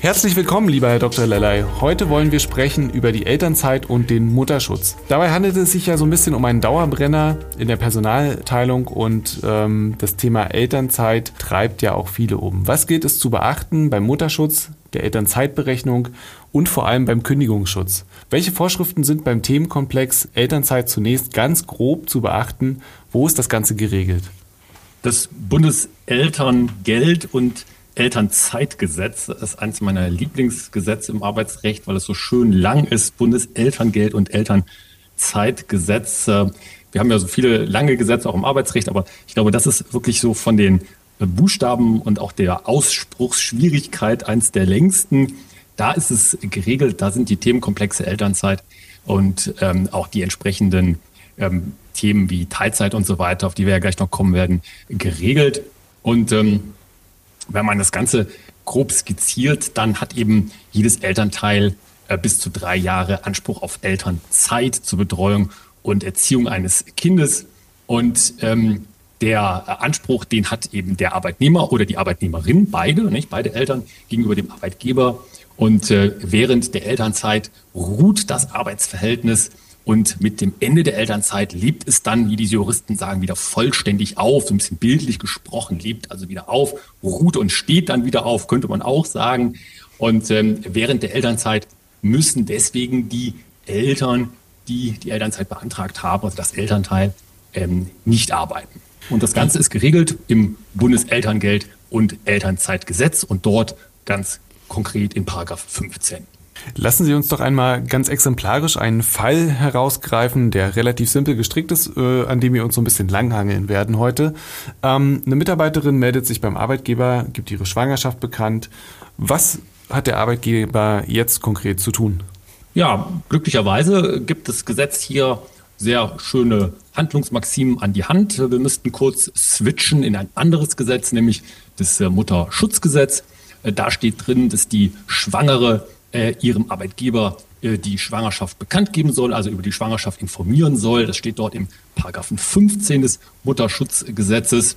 Herzlich willkommen, lieber Herr Dr. Lellay. Heute wollen wir sprechen über die Elternzeit und den Mutterschutz. Dabei handelt es sich ja so ein bisschen um einen Dauerbrenner in der Personalteilung und ähm, das Thema Elternzeit treibt ja auch viele um. Was gilt es zu beachten beim Mutterschutz, der Elternzeitberechnung und vor allem beim Kündigungsschutz? Welche Vorschriften sind beim Themenkomplex Elternzeit zunächst ganz grob zu beachten? Wo ist das Ganze geregelt? Das Bundeselterngeld und Elternzeitgesetz. Das ist eines meiner Lieblingsgesetze im Arbeitsrecht, weil es so schön lang ist. Bundeselterngeld und Elternzeitgesetz. Wir haben ja so viele lange Gesetze auch im Arbeitsrecht, aber ich glaube, das ist wirklich so von den Buchstaben und auch der Ausspruchsschwierigkeit eins der längsten. Da ist es geregelt, da sind die Themenkomplexe Elternzeit und ähm, auch die entsprechenden ähm, Themen wie Teilzeit und so weiter, auf die wir ja gleich noch kommen werden, geregelt. Und ähm, wenn man das Ganze grob skizziert, dann hat eben jedes Elternteil äh, bis zu drei Jahre Anspruch auf Elternzeit zur Betreuung und Erziehung eines Kindes. Und ähm, der Anspruch, den hat eben der Arbeitnehmer oder die Arbeitnehmerin, beide, nicht beide Eltern gegenüber dem Arbeitgeber. Und äh, während der Elternzeit ruht das Arbeitsverhältnis und mit dem Ende der Elternzeit lebt es dann, wie die Juristen sagen, wieder vollständig auf, so ein bisschen bildlich gesprochen, lebt also wieder auf, ruht und steht dann wieder auf, könnte man auch sagen. Und ähm, während der Elternzeit müssen deswegen die Eltern, die die Elternzeit beantragt haben, also das Elternteil, ähm, nicht arbeiten. Und das Ganze ist geregelt im Bundeselterngeld und Elternzeitgesetz und dort ganz konkret in Paragraph 15. Lassen Sie uns doch einmal ganz exemplarisch einen Fall herausgreifen, der relativ simpel gestrickt ist, äh, an dem wir uns so ein bisschen langhangeln werden heute. Ähm, eine Mitarbeiterin meldet sich beim Arbeitgeber, gibt ihre Schwangerschaft bekannt. Was hat der Arbeitgeber jetzt konkret zu tun? Ja, glücklicherweise gibt das Gesetz hier sehr schöne Handlungsmaximen an die Hand. Wir müssten kurz switchen in ein anderes Gesetz, nämlich das äh, Mutterschutzgesetz. Äh, da steht drin, dass die Schwangere äh, ihrem Arbeitgeber äh, die Schwangerschaft bekannt geben soll, also über die Schwangerschaft informieren soll. Das steht dort im Paragraphen 15 des Mutterschutzgesetzes.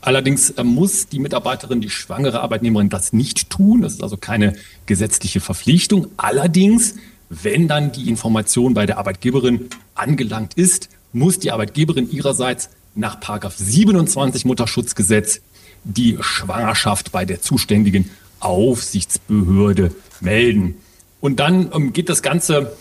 Allerdings äh, muss die Mitarbeiterin, die schwangere Arbeitnehmerin das nicht tun. Das ist also keine gesetzliche Verpflichtung. Allerdings, wenn dann die Information bei der Arbeitgeberin angelangt ist, muss die Arbeitgeberin ihrerseits nach Paragraph 27 Mutterschutzgesetz die Schwangerschaft bei der zuständigen Aufsichtsbehörde melden. Und dann ähm, geht das Ganze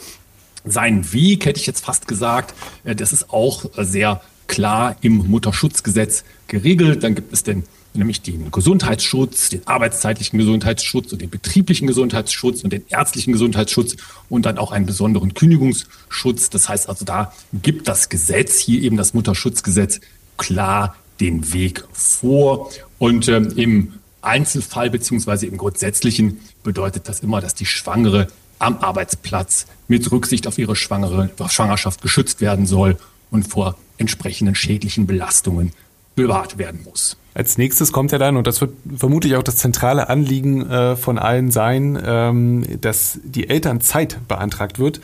seinen Weg, hätte ich jetzt fast gesagt. Äh, das ist auch äh, sehr klar im Mutterschutzgesetz geregelt. Dann gibt es denn nämlich den Gesundheitsschutz, den arbeitszeitlichen Gesundheitsschutz und den betrieblichen Gesundheitsschutz und den ärztlichen Gesundheitsschutz und dann auch einen besonderen Kündigungsschutz. Das heißt also, da gibt das Gesetz, hier eben das Mutterschutzgesetz, klar den Weg vor. Und ähm, im Einzelfall beziehungsweise im Grundsätzlichen bedeutet das immer, dass die Schwangere am Arbeitsplatz mit Rücksicht auf ihre Schwangere, Schwangerschaft geschützt werden soll und vor entsprechenden schädlichen Belastungen bewahrt werden muss. Als nächstes kommt ja dann, und das wird vermutlich auch das zentrale Anliegen äh, von allen sein, ähm, dass die Elternzeit beantragt wird.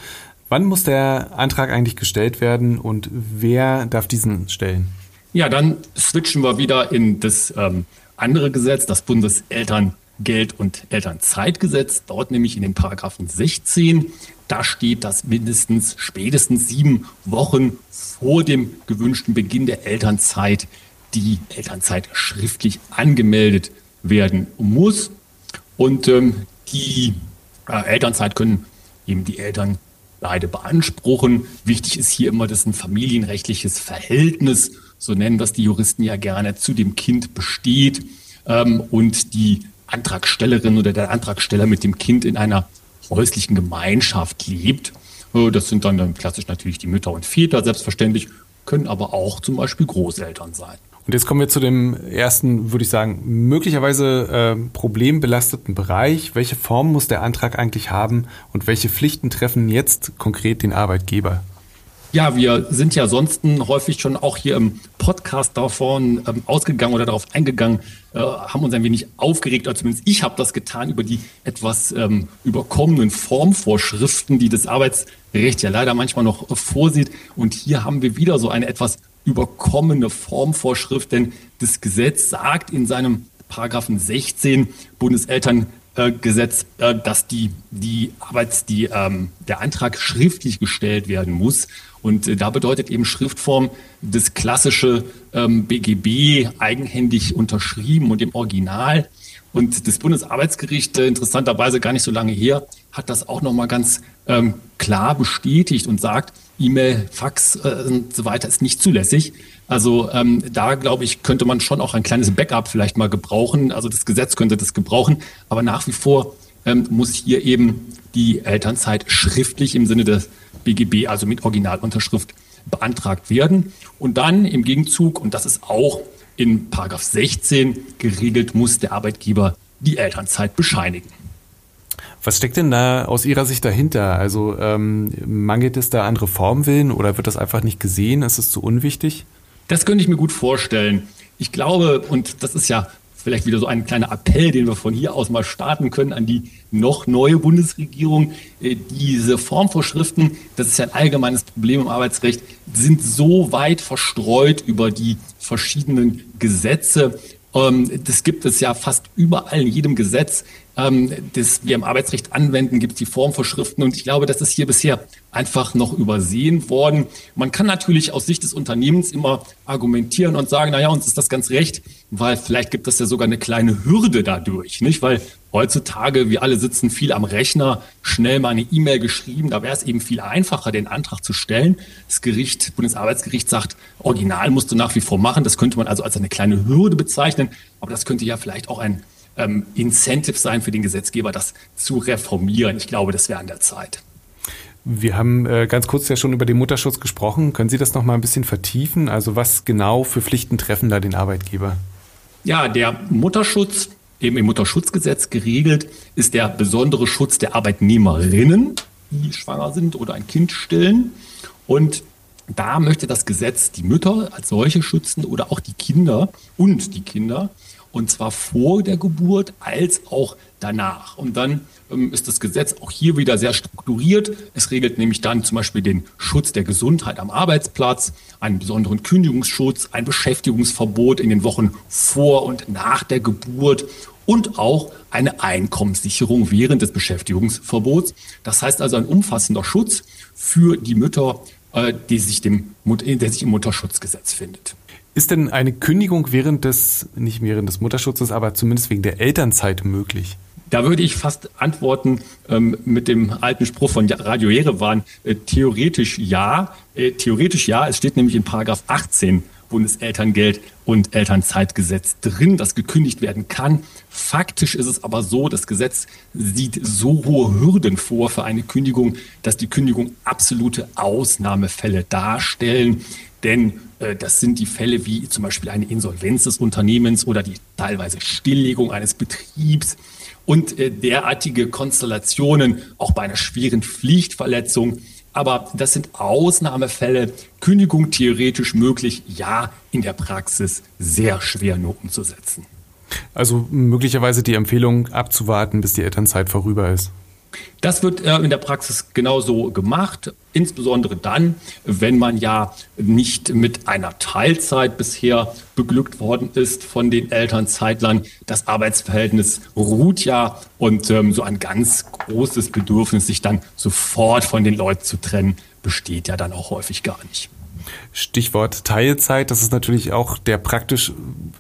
Wann muss der Antrag eigentlich gestellt werden und wer darf diesen stellen? Ja, dann switchen wir wieder in das ähm, andere Gesetz, das Bundeselterngeld- und Elternzeitgesetz, dort nämlich in den Paragraphen 16, da steht, dass mindestens spätestens sieben Wochen vor dem gewünschten Beginn der Elternzeit die Elternzeit schriftlich angemeldet werden muss. Und ähm, die äh, Elternzeit können eben die Eltern beide beanspruchen. Wichtig ist hier immer, dass ein familienrechtliches Verhältnis so nennen das die Juristen ja gerne, zu dem Kind besteht ähm, und die Antragstellerin oder der Antragsteller mit dem Kind in einer häuslichen Gemeinschaft lebt. Äh, das sind dann klassisch natürlich die Mütter und Väter, selbstverständlich, können aber auch zum Beispiel Großeltern sein. Und jetzt kommen wir zu dem ersten, würde ich sagen, möglicherweise äh, problembelasteten Bereich. Welche Form muss der Antrag eigentlich haben und welche Pflichten treffen jetzt konkret den Arbeitgeber? Ja, wir sind ja sonst häufig schon auch hier im Podcast davon ähm, ausgegangen oder darauf eingegangen, äh, haben uns ein wenig aufgeregt, oder zumindest ich habe das getan, über die etwas ähm, überkommenen Formvorschriften, die das Arbeitsrecht ja leider manchmal noch vorsieht. Und hier haben wir wieder so eine etwas überkommene Formvorschrift, denn das Gesetz sagt in seinem Paragraphen 16 Bundeselterngesetz, äh, dass die, die Arbeits, die, ähm, der Antrag schriftlich gestellt werden muss. Und äh, da bedeutet eben Schriftform das klassische ähm, BGB eigenhändig unterschrieben und im Original. Und das Bundesarbeitsgericht, äh, interessanterweise gar nicht so lange her, hat das auch nochmal ganz ähm, klar bestätigt und sagt, E-Mail, Fax äh, und so weiter ist nicht zulässig. Also ähm, da glaube ich, könnte man schon auch ein kleines Backup vielleicht mal gebrauchen. Also das Gesetz könnte das gebrauchen, aber nach wie vor ähm, muss hier eben die Elternzeit schriftlich im Sinne des BGB, also mit Originalunterschrift, beantragt werden. Und dann im Gegenzug, und das ist auch in Paragraph 16 geregelt, muss der Arbeitgeber die Elternzeit bescheinigen. Was steckt denn da aus Ihrer Sicht dahinter? Also ähm, mangelt es da an Reformwillen oder wird das einfach nicht gesehen? Ist es zu unwichtig? Das könnte ich mir gut vorstellen. Ich glaube, und das ist ja vielleicht wieder so ein kleiner Appell, den wir von hier aus mal starten können an die noch neue Bundesregierung. Äh, diese Formvorschriften, das ist ja ein allgemeines Problem im Arbeitsrecht, sind so weit verstreut über die verschiedenen Gesetze. Ähm, das gibt es ja fast überall in jedem Gesetz ähm, das wir im Arbeitsrecht anwenden, gibt es die Formvorschriften. Und ich glaube, das ist hier bisher einfach noch übersehen worden. Man kann natürlich aus Sicht des Unternehmens immer argumentieren und sagen, naja, uns ist das ganz recht, weil vielleicht gibt es ja sogar eine kleine Hürde dadurch, nicht? Weil heutzutage, wir alle sitzen viel am Rechner, schnell mal eine E-Mail geschrieben, da wäre es eben viel einfacher, den Antrag zu stellen. Das Gericht, Bundesarbeitsgericht sagt, Original musst du nach wie vor machen. Das könnte man also als eine kleine Hürde bezeichnen. Aber das könnte ja vielleicht auch ein ähm, Incentive sein für den Gesetzgeber, das zu reformieren. Ich glaube, das wäre an der Zeit. Wir haben äh, ganz kurz ja schon über den Mutterschutz gesprochen. Können Sie das noch mal ein bisschen vertiefen? Also was genau für Pflichten treffen da den Arbeitgeber? Ja, der Mutterschutz, eben im Mutterschutzgesetz geregelt, ist der besondere Schutz der Arbeitnehmerinnen, die schwanger sind oder ein Kind stillen. Und da möchte das Gesetz die Mütter als solche schützen oder auch die Kinder und die Kinder. Und zwar vor der Geburt als auch danach. Und dann ähm, ist das Gesetz auch hier wieder sehr strukturiert. Es regelt nämlich dann zum Beispiel den Schutz der Gesundheit am Arbeitsplatz, einen besonderen Kündigungsschutz, ein Beschäftigungsverbot in den Wochen vor und nach der Geburt und auch eine Einkommenssicherung während des Beschäftigungsverbots. Das heißt also ein umfassender Schutz für die Mütter, äh, die sich, dem, der sich im Mutterschutzgesetz findet. Ist denn eine Kündigung während des, nicht während des Mutterschutzes, aber zumindest wegen der Elternzeit möglich? Da würde ich fast antworten ähm, mit dem alten Spruch von Radio Jerewan, äh, theoretisch ja. Äh, theoretisch ja, es steht nämlich in Paragraph 18 Bundeselterngeld und Elternzeitgesetz drin, das gekündigt werden kann. Faktisch ist es aber so, das Gesetz sieht so hohe Hürden vor für eine Kündigung, dass die Kündigung absolute Ausnahmefälle darstellen. Denn äh, das sind die Fälle wie zum Beispiel eine Insolvenz des Unternehmens oder die teilweise Stilllegung eines Betriebs und äh, derartige Konstellationen auch bei einer schweren Pflichtverletzung. Aber das sind Ausnahmefälle. Kündigung theoretisch möglich, ja, in der Praxis sehr schwer nur umzusetzen. Also möglicherweise die Empfehlung abzuwarten, bis die Elternzeit vorüber ist. Das wird äh, in der Praxis genauso gemacht, insbesondere dann, wenn man ja nicht mit einer Teilzeit bisher beglückt worden ist von den Elternzeitlern. Das Arbeitsverhältnis ruht ja und ähm, so ein ganz großes Bedürfnis, sich dann sofort von den Leuten zu trennen, besteht ja dann auch häufig gar nicht. Stichwort Teilzeit, das ist natürlich auch der praktisch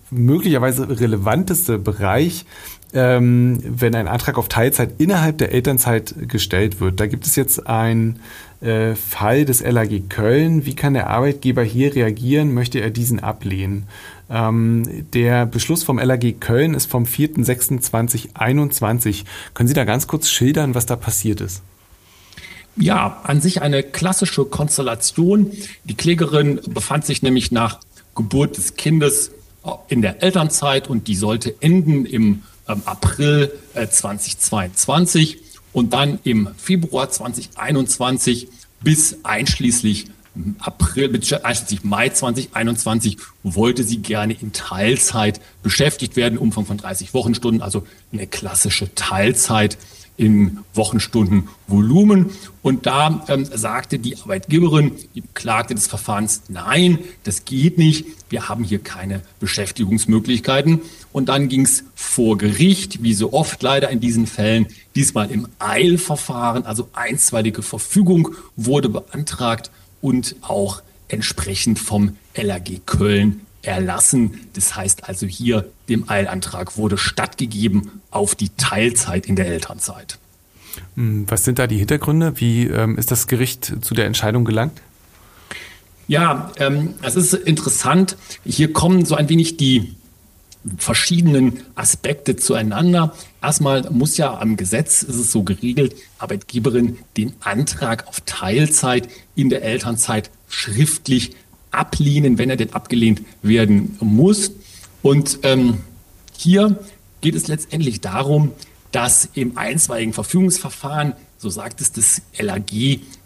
möglicherweise relevanteste Bereich ähm, wenn ein Antrag auf Teilzeit innerhalb der Elternzeit gestellt wird. Da gibt es jetzt einen äh, Fall des LAG Köln. Wie kann der Arbeitgeber hier reagieren? Möchte er diesen ablehnen? Ähm, der Beschluss vom LAG Köln ist vom 4.6.2021. Können Sie da ganz kurz schildern, was da passiert ist? Ja, an sich eine klassische Konstellation. Die Klägerin befand sich nämlich nach Geburt des Kindes in der Elternzeit und die sollte enden im April äh, 2022 und dann im Februar 2021 bis einschließlich April, einschließlich Mai 2021 wollte sie gerne in Teilzeit beschäftigt werden, Umfang von 30 Wochenstunden, also eine klassische Teilzeit in Wochenstunden Volumen. Und da ähm, sagte die Arbeitgeberin, die Beklagte des Verfahrens, nein, das geht nicht. Wir haben hier keine Beschäftigungsmöglichkeiten. Und dann ging es vor Gericht, wie so oft leider in diesen Fällen, diesmal im Eilverfahren, also einstweilige Verfügung wurde beantragt und auch entsprechend vom LAG Köln erlassen. Das heißt also hier, dem Eilantrag wurde stattgegeben auf die Teilzeit in der Elternzeit. Hm, was sind da die Hintergründe? Wie ähm, ist das Gericht zu der Entscheidung gelangt? Ja, ähm, es ist interessant. Hier kommen so ein wenig die verschiedenen Aspekte zueinander. Erstmal muss ja am Gesetz, ist es so geregelt, Arbeitgeberin den Antrag auf Teilzeit in der Elternzeit schriftlich ablehnen, wenn er denn abgelehnt werden muss. Und ähm, hier geht es letztendlich darum, dass im einstweiligen Verfügungsverfahren, so sagt es das LAG,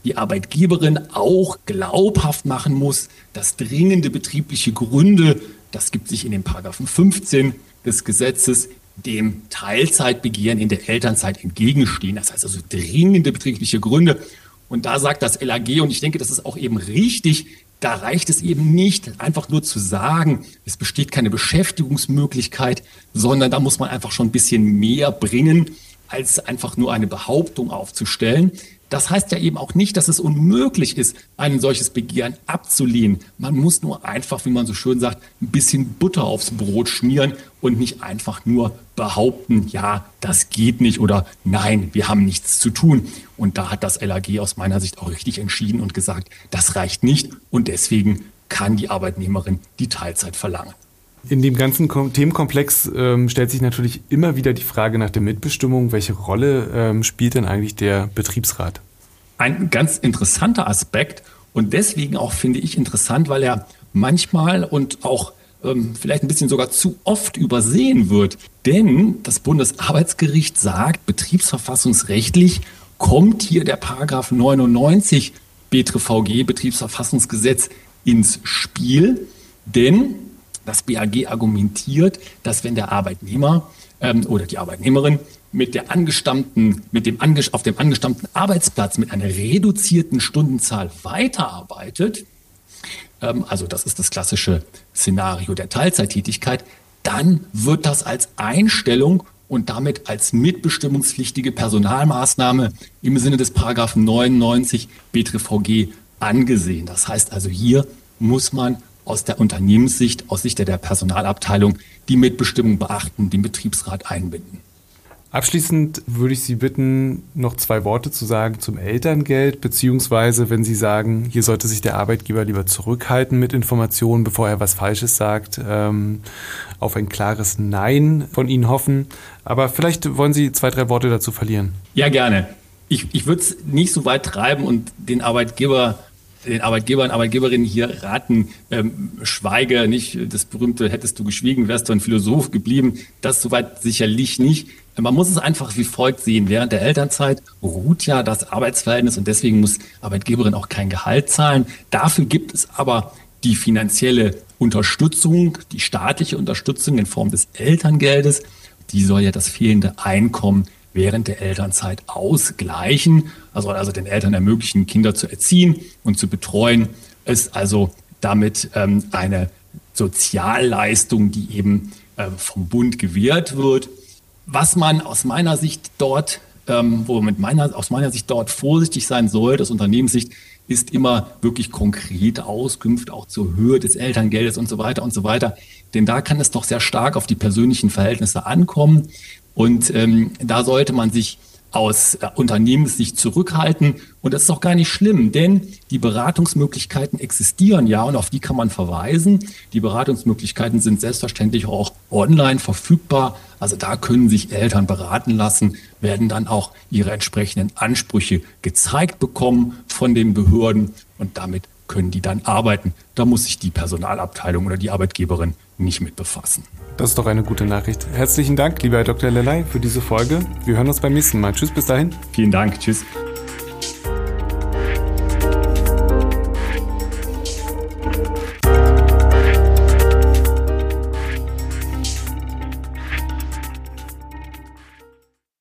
die Arbeitgeberin auch glaubhaft machen muss, dass dringende betriebliche Gründe, das gibt sich in den Paragraphen 15 des Gesetzes, dem Teilzeitbegehren in der Elternzeit entgegenstehen. Das heißt also dringende betriebliche Gründe. Und da sagt das LAG, und ich denke, das ist auch eben richtig, da reicht es eben nicht, einfach nur zu sagen, es besteht keine Beschäftigungsmöglichkeit, sondern da muss man einfach schon ein bisschen mehr bringen, als einfach nur eine Behauptung aufzustellen. Das heißt ja eben auch nicht, dass es unmöglich ist, ein solches Begehren abzulehnen. Man muss nur einfach, wie man so schön sagt, ein bisschen Butter aufs Brot schmieren und nicht einfach nur behaupten, ja, das geht nicht oder nein, wir haben nichts zu tun. Und da hat das LAG aus meiner Sicht auch richtig entschieden und gesagt, das reicht nicht und deswegen kann die Arbeitnehmerin die Teilzeit verlangen. In dem ganzen Themenkomplex ähm, stellt sich natürlich immer wieder die Frage nach der Mitbestimmung. Welche Rolle ähm, spielt denn eigentlich der Betriebsrat? Ein ganz interessanter Aspekt und deswegen auch finde ich interessant, weil er manchmal und auch ähm, vielleicht ein bisschen sogar zu oft übersehen wird. Denn das Bundesarbeitsgericht sagt, betriebsverfassungsrechtlich kommt hier der Paragraph 99 BTVG, Betriebsverfassungsgesetz, ins Spiel. Denn das BAG argumentiert, dass wenn der Arbeitnehmer ähm, oder die Arbeitnehmerin mit der angestammten, mit dem auf dem angestammten Arbeitsplatz mit einer reduzierten Stundenzahl weiterarbeitet, ähm, also das ist das klassische Szenario der Teilzeittätigkeit, dann wird das als Einstellung und damit als mitbestimmungspflichtige Personalmaßnahme im Sinne des Paragraphen 99 BTVG angesehen. Das heißt also hier muss man aus der Unternehmenssicht, aus Sicht der Personalabteilung die Mitbestimmung beachten, den Betriebsrat einbinden. Abschließend würde ich Sie bitten, noch zwei Worte zu sagen zum Elterngeld, beziehungsweise wenn Sie sagen, hier sollte sich der Arbeitgeber lieber zurückhalten mit Informationen, bevor er was Falsches sagt, ähm, auf ein klares Nein von Ihnen hoffen. Aber vielleicht wollen Sie zwei, drei Worte dazu verlieren. Ja, gerne. Ich, ich würde es nicht so weit treiben und den Arbeitgeber den Arbeitgebern, Arbeitgeberinnen hier raten, ähm, schweige nicht, das berühmte, hättest du geschwiegen, wärst du ein Philosoph geblieben. Das soweit sicherlich nicht. Man muss es einfach wie folgt sehen. Während der Elternzeit ruht ja das Arbeitsverhältnis und deswegen muss Arbeitgeberin auch kein Gehalt zahlen. Dafür gibt es aber die finanzielle Unterstützung, die staatliche Unterstützung in Form des Elterngeldes. Die soll ja das fehlende Einkommen während der Elternzeit ausgleichen, also, also den Eltern ermöglichen, Kinder zu erziehen und zu betreuen, ist also damit ähm, eine Sozialleistung, die eben äh, vom Bund gewährt wird. Was man aus meiner Sicht dort, ähm, wo mit meiner, aus meiner Sicht dort vorsichtig sein soll, aus Unternehmenssicht, ist immer wirklich konkrete Auskünfte auch zur Höhe des Elterngeldes und so weiter und so weiter. Denn da kann es doch sehr stark auf die persönlichen Verhältnisse ankommen. Und ähm, da sollte man sich aus äh, Unternehmenssicht zurückhalten. Und das ist auch gar nicht schlimm, denn die Beratungsmöglichkeiten existieren ja und auf die kann man verweisen. Die Beratungsmöglichkeiten sind selbstverständlich auch online verfügbar. Also da können sich Eltern beraten lassen, werden dann auch ihre entsprechenden Ansprüche gezeigt bekommen von den Behörden und damit können die dann arbeiten. Da muss sich die Personalabteilung oder die Arbeitgeberin nicht mit befassen. Das ist doch eine gute Nachricht. Herzlichen Dank, lieber Herr Dr. Lelei, für diese Folge. Wir hören uns beim nächsten Mal. Tschüss, bis dahin. Vielen Dank. Tschüss.